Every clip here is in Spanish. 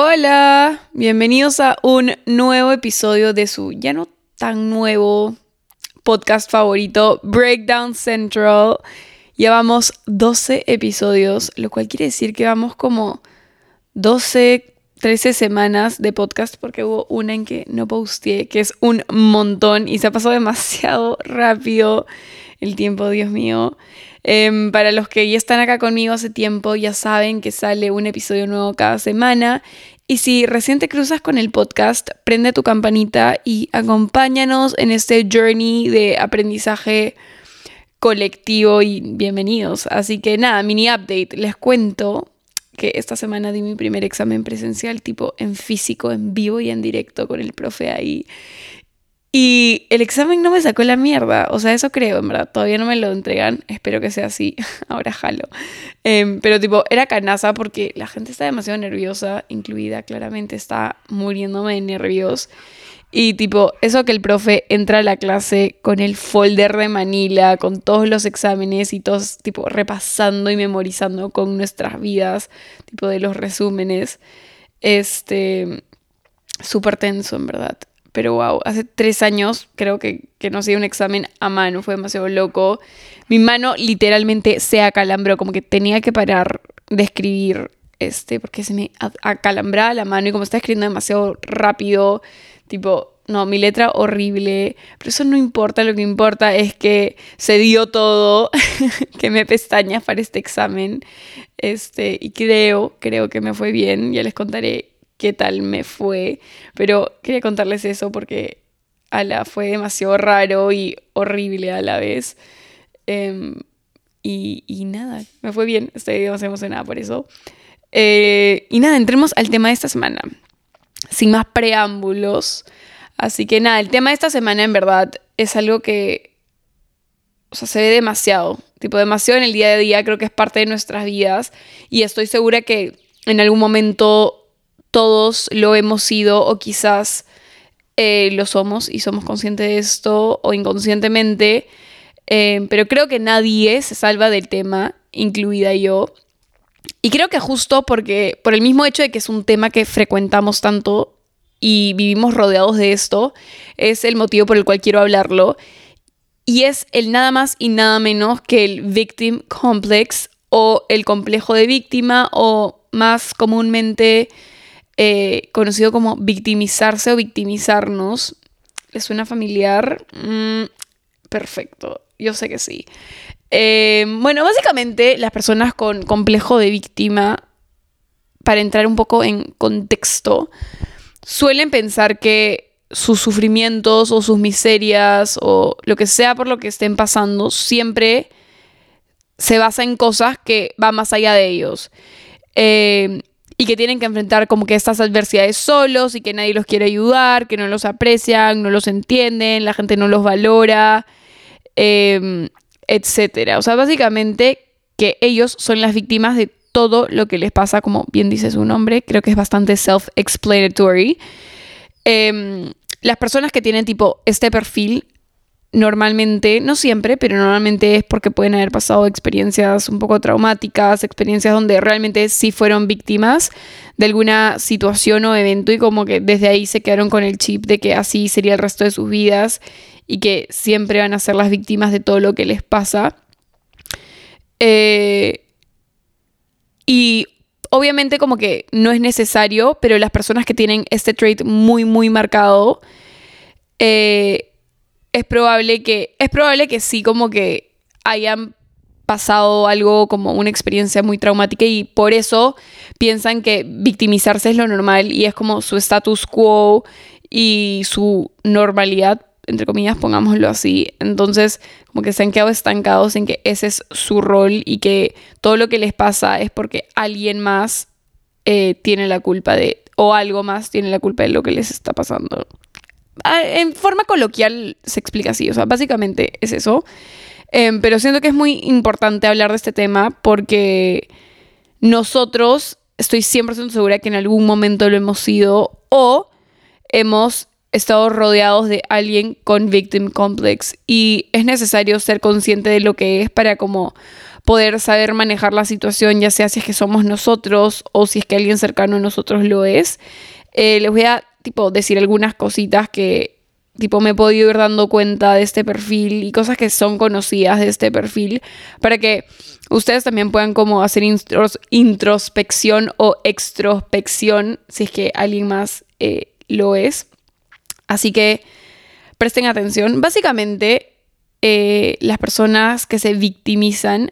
Hola, bienvenidos a un nuevo episodio de su ya no tan nuevo podcast favorito, Breakdown Central. Llevamos 12 episodios, lo cual quiere decir que vamos como 12, 13 semanas de podcast porque hubo una en que no posteé, que es un montón y se ha pasado demasiado rápido el tiempo, Dios mío. Em, para los que ya están acá conmigo hace tiempo, ya saben que sale un episodio nuevo cada semana. Y si recién te cruzas con el podcast, prende tu campanita y acompáñanos en este journey de aprendizaje colectivo y bienvenidos. Así que nada, mini update. Les cuento que esta semana di mi primer examen presencial, tipo en físico, en vivo y en directo con el profe ahí. Y el examen no me sacó la mierda, o sea, eso creo, en verdad, todavía no me lo entregan, espero que sea así, ahora jalo. Em, pero tipo, era canaza porque la gente está demasiado nerviosa, incluida claramente, está muriéndome de nervios. Y tipo, eso que el profe entra a la clase con el folder de Manila, con todos los exámenes y todos tipo repasando y memorizando con nuestras vidas, tipo de los resúmenes, este, súper tenso en verdad. Pero wow, hace tres años creo que, que no hacía un examen a mano, fue demasiado loco. Mi mano literalmente se acalambró, como que tenía que parar de escribir, este, porque se me acalambraba la mano y como estaba escribiendo demasiado rápido, tipo, no, mi letra horrible, pero eso no importa, lo que importa es que se dio todo, que me pestañas para este examen, este, y creo, creo que me fue bien, ya les contaré qué tal me fue, pero quería contarles eso porque ala, fue demasiado raro y horrible a la vez. Em, y, nada, me fue bien, estoy demasiado emocionada por eso. Eh, y nada, entremos al tema de esta semana, sin más preámbulos. Así que nada, el tema de esta semana en verdad es algo que, o sea, se ve demasiado, tipo demasiado en el día de día, creo que es parte de nuestras vidas y estoy segura que en algún momento todos lo hemos sido o quizás eh, lo somos y somos conscientes de esto o inconscientemente, eh, pero creo que nadie se salva del tema, incluida yo. Y creo que justo porque, por el mismo hecho de que es un tema que frecuentamos tanto y vivimos rodeados de esto, es el motivo por el cual quiero hablarlo. Y es el nada más y nada menos que el victim complex o el complejo de víctima o más comúnmente eh, conocido como victimizarse o victimizarnos. ¿Les suena familiar? Mm, perfecto, yo sé que sí. Eh, bueno, básicamente las personas con complejo de víctima, para entrar un poco en contexto, suelen pensar que sus sufrimientos o sus miserias o lo que sea por lo que estén pasando siempre se basa en cosas que van más allá de ellos. Eh, y que tienen que enfrentar como que estas adversidades solos y que nadie los quiere ayudar, que no los aprecian, no los entienden, la gente no los valora, eh, etcétera. O sea, básicamente que ellos son las víctimas de todo lo que les pasa, como bien dice su nombre, creo que es bastante self-explanatory. Em, las personas que tienen tipo este perfil normalmente, no siempre, pero normalmente es porque pueden haber pasado experiencias un poco traumáticas, experiencias donde realmente sí fueron víctimas de alguna situación o evento y como que desde ahí se quedaron con el chip de que así sería el resto de sus vidas y que siempre van a ser las víctimas de todo lo que les pasa. Eh, y obviamente como que no es necesario, pero las personas que tienen este trait muy, muy marcado, eh, es probable que, es probable que sí, como que hayan pasado algo como una experiencia muy traumática y por eso piensan que victimizarse es lo normal y es como su status quo y su normalidad, entre comillas, pongámoslo así. Entonces, como que se han quedado estancados en que ese es su rol y que todo lo que les pasa es porque alguien más eh, tiene la culpa de, o algo más tiene la culpa de lo que les está pasando. En forma coloquial se explica así, o sea, básicamente es eso. Em, pero siento que es muy importante hablar de este tema porque nosotros, estoy 100% segura que en algún momento lo hemos sido o hemos estado rodeados de alguien con victim complex y es necesario ser consciente de lo que es para como poder saber manejar la situación, ya sea si es que somos nosotros o si es que alguien cercano a nosotros lo es. Eh, les voy a tipo decir algunas cositas que tipo me he podido ir dando cuenta de este perfil y cosas que son conocidas de este perfil para que ustedes también puedan como hacer introspección o extrospección si es que alguien más eh, lo es. Así que presten atención. Básicamente, eh, las personas que se victimizan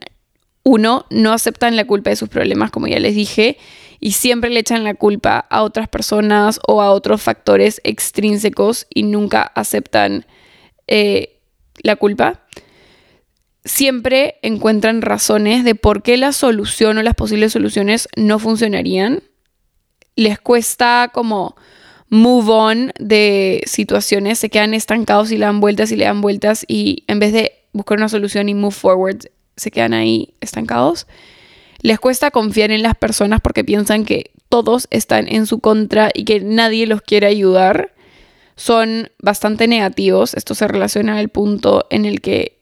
uno, no aceptan la culpa de sus problemas, como ya les dije, y siempre le echan la culpa a otras personas o a otros factores extrínsecos y nunca aceptan eh, la culpa. Siempre encuentran razones de por qué la solución o las posibles soluciones no funcionarían. Les cuesta como move on de situaciones, se quedan estancados y le dan vueltas y le dan vueltas y en vez de buscar una solución y move forward, se quedan ahí estancados. Les cuesta confiar en las personas porque piensan que todos están en su contra y que nadie los quiere ayudar. Son bastante negativos. Esto se relaciona al punto en el que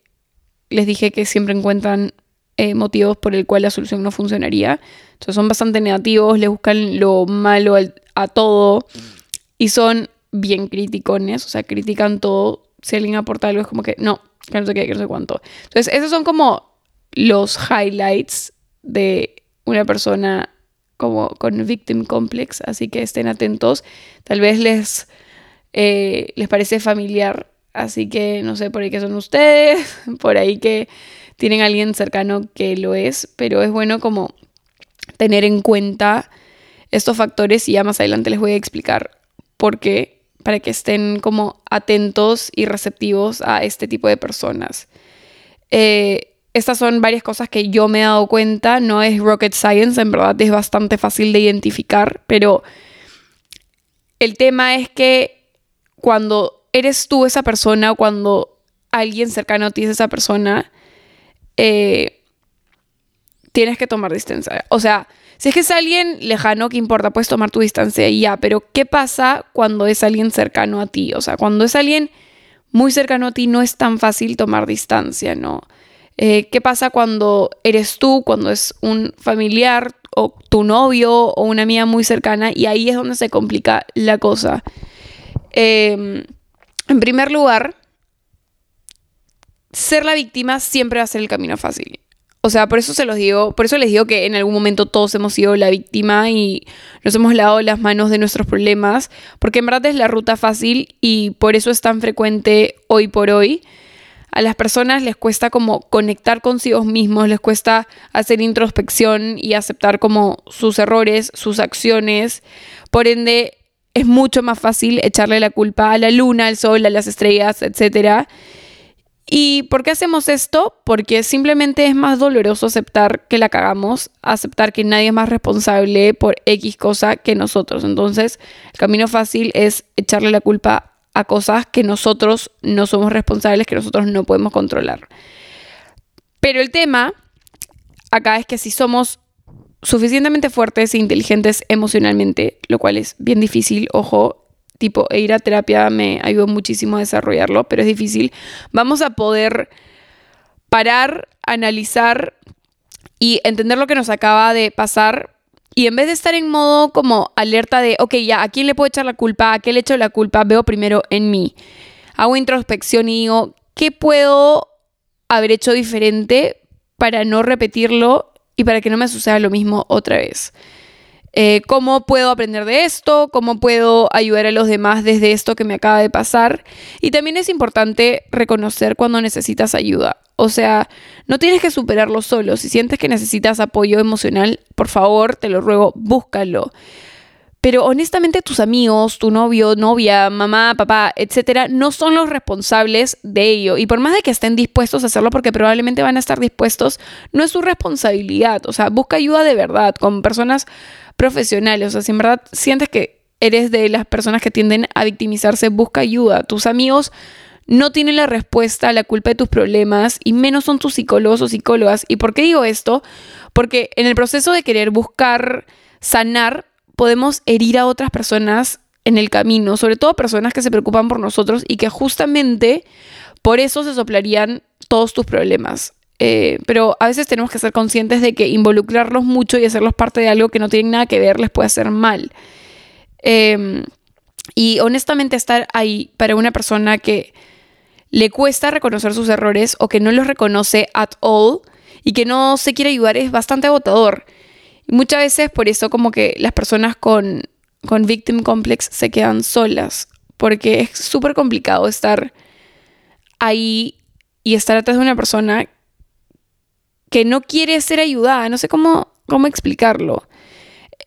les dije que siempre encuentran eh, motivos por el cual la solución no funcionaría. Entonces son bastante negativos, le buscan lo malo a todo y son bien criticones, o sea, critican todo. Si alguien aporta algo es como que no, no sé qué, no sé cuánto. Entonces, esos son como los highlights de una persona como con victim complex, así que estén atentos. Tal vez les, eh, les parece familiar, así que no sé por ahí que son ustedes, por ahí que tienen a alguien cercano que lo es, pero es bueno como tener en cuenta estos factores y ya más adelante les voy a explicar por qué, para que estén como atentos y receptivos a este tipo de personas. Eh, estas son varias cosas que yo me he dado cuenta, no es rocket science, en verdad es bastante fácil de identificar, pero el tema es que cuando eres tú esa persona cuando alguien cercano a ti es esa persona, eh, tienes que tomar distancia. O sea, si es que es alguien lejano, ¿qué importa? Puedes tomar tu distancia y ya, pero ¿qué pasa cuando es alguien cercano a ti? O sea, cuando es alguien muy cercano a ti no es tan fácil tomar distancia, ¿no? Eh, ¿Qué pasa cuando eres tú, cuando es un familiar o tu novio o una amiga muy cercana? Y ahí es donde se complica la cosa. Em, en primer lugar, ser la víctima siempre va a ser el camino fácil. O sea, por eso se los digo, por eso les digo que en algún momento todos hemos sido la víctima y nos hemos lavado las manos de nuestros problemas, porque en verdad es la ruta fácil y por eso es tan frecuente hoy por hoy a las personas les cuesta como conectar consigo mismos, les cuesta hacer introspección y aceptar como sus errores, sus acciones. Por ende, es mucho más fácil echarle la culpa a la luna, al sol, a las estrellas, etc. ¿Y por qué hacemos esto? Porque simplemente es más doloroso aceptar que la cagamos, aceptar que nadie es más responsable por X cosa que nosotros. Entonces, el camino fácil es echarle la culpa a cosas que nosotros no somos responsables, que nosotros no podemos controlar. Pero el tema acá es que si somos suficientemente fuertes e inteligentes emocionalmente, lo cual es bien difícil, ojo, tipo, e ir a terapia me ayudó muchísimo a desarrollarlo, pero es difícil, vamos a poder parar, analizar y entender lo que nos acaba de pasar y en vez de estar en modo como alerta de, ok, ya, ¿a quién le puedo echar la culpa? ¿A qué le echo la culpa? Veo primero en mí. Hago introspección y digo, ¿qué puedo haber hecho diferente para no repetirlo y para que no me suceda lo mismo otra vez? Eh, ¿Cómo puedo aprender de esto? ¿Cómo puedo ayudar a los demás desde esto que me acaba de pasar? Y también es importante reconocer cuando necesitas ayuda. O sea, no tienes que superarlo solo. Si sientes que necesitas apoyo emocional, por favor, te lo ruego, búscalo. Pero honestamente tus amigos, tu novio, novia, mamá, papá, etcétera, no son los responsables de ello. Y por más de que estén dispuestos a hacerlo, porque probablemente van a estar dispuestos, no es su responsabilidad. O sea, busca ayuda de verdad con personas profesionales. O sea, si en verdad sientes que eres de las personas que tienden a victimizarse, busca ayuda. Tus amigos no tienen la respuesta a la culpa de tus problemas y menos son tus psicólogos o psicólogas. ¿Y por qué digo esto? Porque en el proceso de querer buscar sanar, podemos herir a otras personas en el camino, sobre todo personas que se preocupan por nosotros y que justamente por eso se soplarían todos tus problemas. eh, pero a veces tenemos que ser conscientes de que involucrarlos mucho y hacerlos parte de algo que no tiene nada que ver les puede hacer mal. Em, y honestamente estar ahí para una persona que le cuesta reconocer sus errores o que no los reconoce at all y que no se quiere ayudar es bastante agotador. Muchas veces por eso como que las personas con, con victim complex se quedan solas, porque es súper complicado estar ahí y estar atrás de una persona que no quiere ser ayudada. No sé cómo, cómo explicarlo.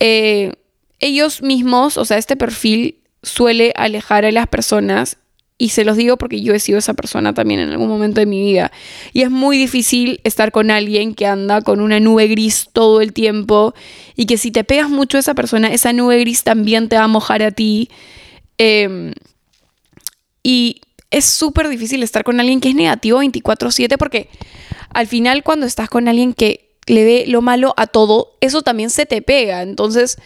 Eh, ellos mismos, o sea, este perfil suele alejar a las personas y se los digo porque yo he sido esa persona también en algún momento de mi vida. Y es muy difícil estar con alguien que anda con una nube gris todo el tiempo y que si te pegas mucho a esa persona, esa nube gris también te va a mojar a ti. Em, y es súper difícil estar con alguien que es negativo 24/7 porque al final cuando estás con alguien que le ve lo malo a todo, eso también se te pega. Entonces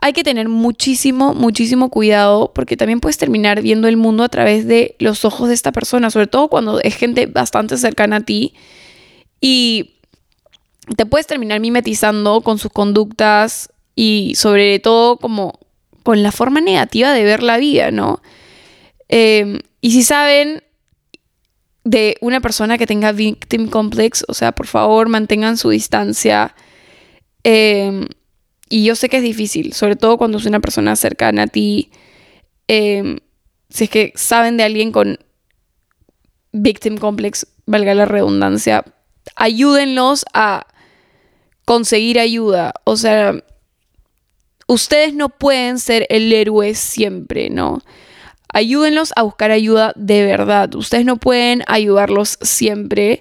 hay que tener muchísimo, muchísimo cuidado porque también puedes terminar viendo el mundo a través de los ojos de esta persona, sobre todo cuando es gente bastante cercana a ti y te puedes terminar mimetizando con sus conductas y sobre todo como con la forma negativa de ver la vida, ¿no? Em, y si saben de una persona que tenga victim complex, o sea, por favor mantengan su distancia. Em, y yo sé que es difícil, sobre todo cuando es una persona cercana a ti. Em, si es que saben de alguien con victim complex, valga la redundancia, ayúdenlos a conseguir ayuda. O sea, ustedes no pueden ser el héroe siempre, ¿no? ayúdenlos a buscar ayuda de verdad. Ustedes no pueden ayudarlos siempre.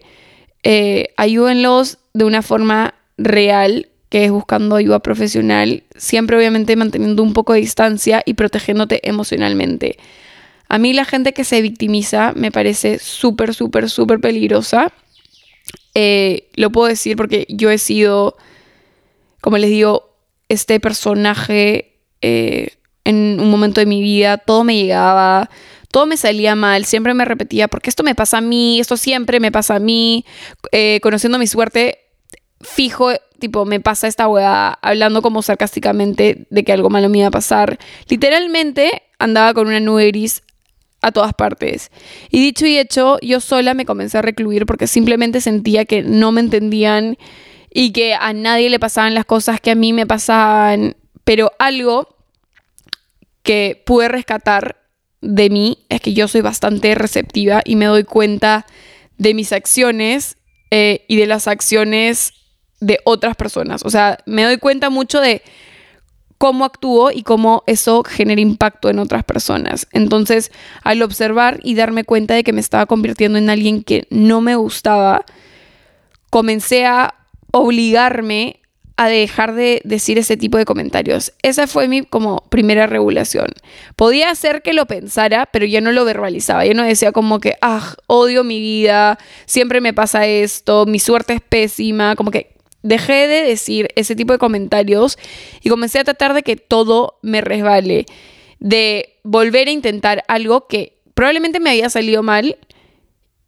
Eh, ayúdenlos de una forma real, que es buscando ayuda profesional, siempre obviamente manteniendo un poco de distancia y protegiéndote emocionalmente. A mí la gente que se victimiza me parece súper, súper, súper peligrosa. Eh, lo puedo decir porque yo he sido, como les digo, este personaje eh, en un momento de mi vida, todo me llegaba, todo me salía mal, siempre me repetía, porque esto me pasa a mí, esto siempre me pasa a mí, eh, conociendo mi suerte, fijo, tipo, me pasa esta weá, hablando como sarcásticamente de que algo malo me iba a pasar. Literalmente andaba con una nube gris a todas partes. Y dicho y hecho, yo sola me comencé a recluir porque simplemente sentía que no me entendían y que a nadie le pasaban las cosas que a mí me pasaban. Pero algo que pude rescatar de mí es que yo soy bastante receptiva y me doy cuenta de mis acciones eh, y de las acciones de otras personas. O sea, me doy cuenta mucho de cómo actúo y cómo eso genera impacto en otras personas. Entonces, al observar y darme cuenta de que me estaba convirtiendo en alguien que no me gustaba, comencé a obligarme a dejar de decir ese tipo de comentarios. Esa fue mi como primera regulación. Podía hacer que lo pensara, pero ya no lo verbalizaba. Yo no decía como que, ah, odio mi vida, siempre me pasa esto, mi suerte es pésima, como que dejé de decir ese tipo de comentarios y comencé a tratar de que todo me resbale, de volver a intentar algo que probablemente me había salido mal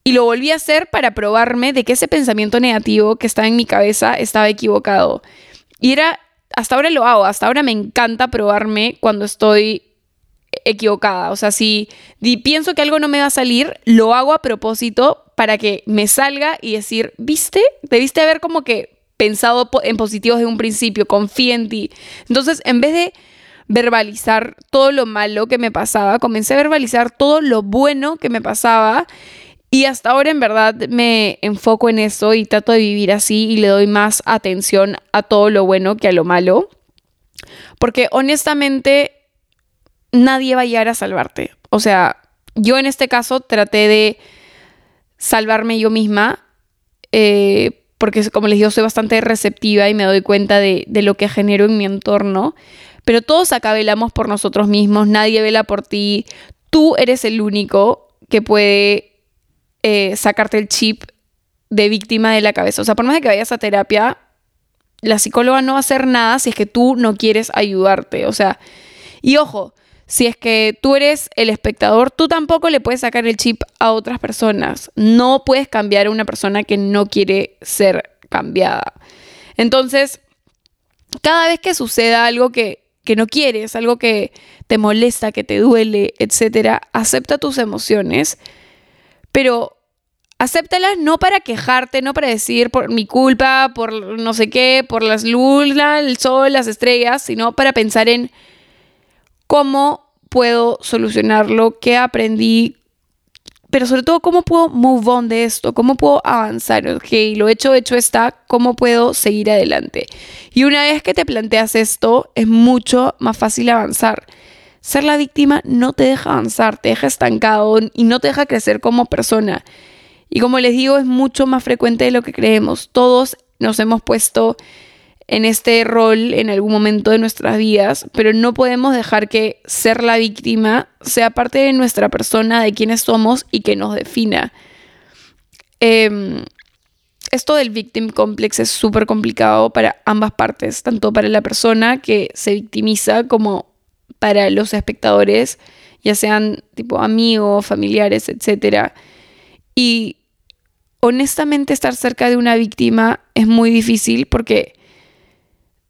y lo volví a hacer para probarme de que ese pensamiento negativo que estaba en mi cabeza estaba equivocado. Y era, hasta ahora lo hago, hasta ahora me encanta probarme cuando estoy equivocada. O sea, si pienso que algo no me va a salir, lo hago a propósito para que me salga y decir, ¿viste? Debiste haber como que pensado en positivo desde un principio, confía en ti. Entonces, en vez de verbalizar todo lo malo que me pasaba, comencé a verbalizar todo lo bueno que me pasaba y hasta ahora en verdad me enfoco en eso y trato de vivir así y le doy más atención a todo lo bueno que a lo malo. Porque honestamente nadie va a llegar a salvarte. O sea, yo en este caso traté de salvarme yo misma. Eh, porque como les digo, soy bastante receptiva y me doy cuenta de, de lo que genero en mi entorno. Pero todos acá velamos por nosotros mismos, nadie vela por ti. Tú eres el único que puede eh, sacarte el chip de víctima de la cabeza. O sea, por más de que vayas a terapia, la psicóloga no va a hacer nada si es que tú no quieres ayudarte. O sea, y ojo, si es que tú eres el espectador, tú tampoco le puedes sacar el chip a otras personas. No puedes cambiar a una persona que no quiere ser cambiada. Entonces, cada vez que suceda algo que, que no quieres, algo que te molesta, que te duele, etc., acepta tus emociones, pero acéptalas no para quejarte, no para decir por mi culpa, por no sé qué, por las lunas, el sol, las estrellas, sino para pensar en cómo puedo solucionarlo, qué aprendí, pero sobre todo cómo puedo move on de esto, cómo puedo avanzar, ok, lo hecho, hecho está, cómo puedo seguir adelante. Y una vez que te planteas esto, es mucho más fácil avanzar. Ser la víctima no te deja avanzar, te deja estancado y no te deja crecer como persona. Y como les digo, es mucho más frecuente de lo que creemos. Todos nos hemos puesto en este rol en algún momento de nuestras vidas, pero no podemos dejar que ser la víctima sea parte de nuestra persona, de quiénes somos y que nos defina. Em, esto del victim complex es súper complicado para ambas partes, tanto para la persona que se victimiza como para los espectadores, ya sean tipo amigos, familiares, etc. Y honestamente estar cerca de una víctima es muy difícil porque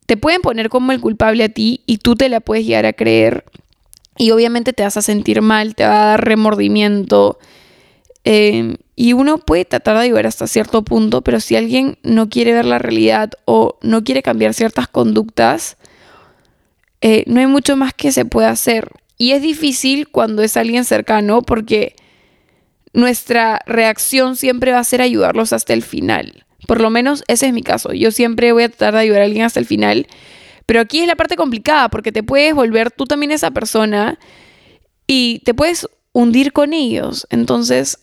te pueden poner como el culpable a ti y tú te la puedes llegar a creer y obviamente te vas a sentir mal, te va a dar remordimiento em, y uno puede tratar de ayudar hasta cierto punto, pero si alguien no quiere ver la realidad o no quiere cambiar ciertas conductas, eh, no hay mucho más que se pueda hacer. Y es difícil cuando es alguien cercano porque nuestra reacción siempre va a ser ayudarlos hasta el final. Por lo menos ese es mi caso. Yo siempre voy a tratar de ayudar a alguien hasta el final. Pero aquí es la parte complicada porque te puedes volver tú también esa persona y te puedes hundir con ellos. Entonces,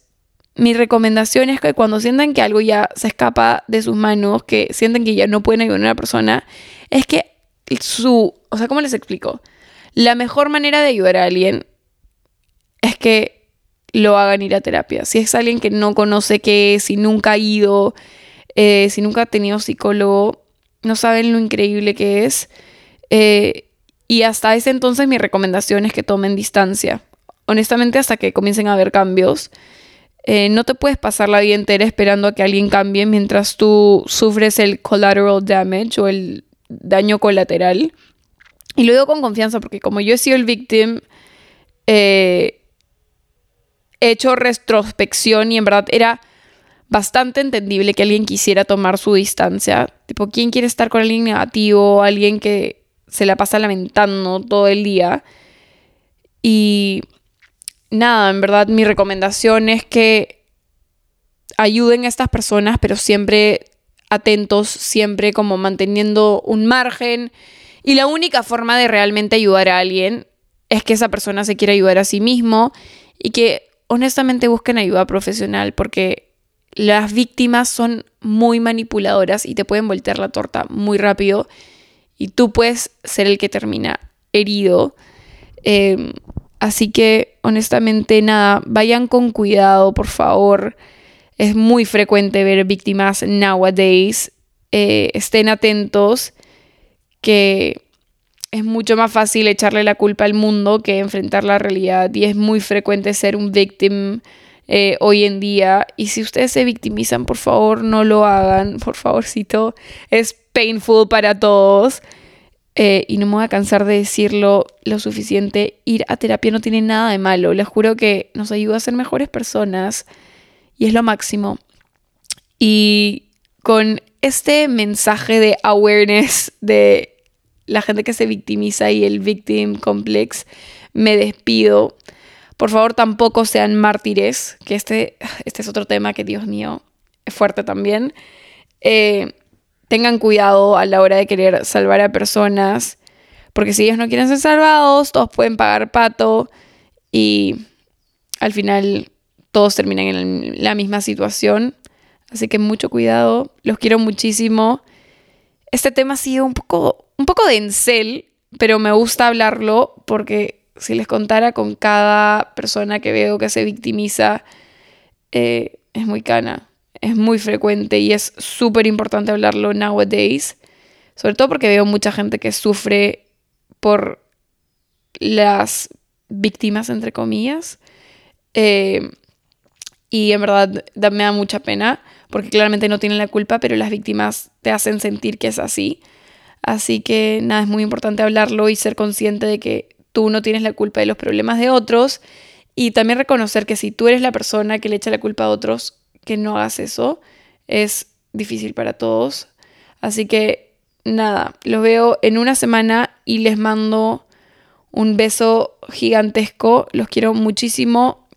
mi recomendación es que cuando sientan que algo ya se escapa de sus manos, que sienten que ya no pueden ayudar a una persona, es que su, o sea, ¿cómo les explico? La mejor manera de ayudar a alguien es que lo hagan ir a terapia. Si es alguien que no conoce qué es, si nunca ha ido, eh, si nunca ha tenido psicólogo, no saben lo increíble que es. Eh, y hasta ese entonces mi recomendación es que tomen distancia. Honestamente, hasta que comiencen a haber cambios. Eh, no te puedes pasar la vida entera esperando a que alguien cambie mientras tú sufres el collateral damage o el daño colateral. Y lo digo con confianza porque como yo he sido el victim, he hecho retrospección y en verdad era bastante entendible que alguien quisiera tomar su distancia. Tipo, ¿quién quiere estar con alguien negativo? Alguien que se la pasa lamentando todo el día. Y nada, en verdad mi recomendación es que ayuden a estas personas, pero siempre atentos, siempre como manteniendo un margen. Y la única forma de realmente ayudar a alguien es que esa persona se quiera ayudar a sí mismo y que honestamente busquen ayuda profesional porque las víctimas son muy manipuladoras y te pueden voltear la torta muy rápido y tú puedes ser el que termina herido. Em, así que honestamente nada, vayan con cuidado, por favor. Es muy frecuente ver víctimas nowadays. Eh, estén atentos que es mucho más fácil echarle la culpa al mundo que enfrentar la realidad y es muy frecuente ser un victim eh, hoy en día. Y si ustedes se victimizan, por favor, no lo hagan, por favorcito. Es painful para todos. Eh, y no me voy a cansar de decirlo lo suficiente. Ir a terapia no tiene nada de malo. Les juro que nos ayuda a ser mejores personas y es lo máximo. Y con este mensaje de awareness de la gente que se victimiza y el victim complex, me despido. Por favor, tampoco sean mártires, que este, este es otro tema que, Dios mío, es fuerte también. Eh, tengan cuidado a la hora de querer salvar a personas, porque si ellos no quieren ser salvados, todos pueden pagar pato y al final todos terminan en la misma situación. Así que mucho cuidado, los quiero muchísimo. Este tema ha sido un poco un poco de encel, pero me gusta hablarlo porque si les contara con cada persona que veo que se victimiza, eh, es muy cana, es muy frecuente y es súper importante hablarlo nowadays, sobre todo porque veo mucha gente que sufre por las víctimas, entre comillas. Eh, y en verdad me da mucha pena porque claramente no tienen la culpa, pero las víctimas te hacen sentir que es así. Así que nada, es muy importante hablarlo y ser consciente de que tú no tienes la culpa de los problemas de otros y también reconocer que si tú eres la persona que le echa la culpa a otros, que no hagas eso. Es difícil para todos. Así que nada, los veo en una semana y les mando un beso gigantesco. Los quiero muchísimo.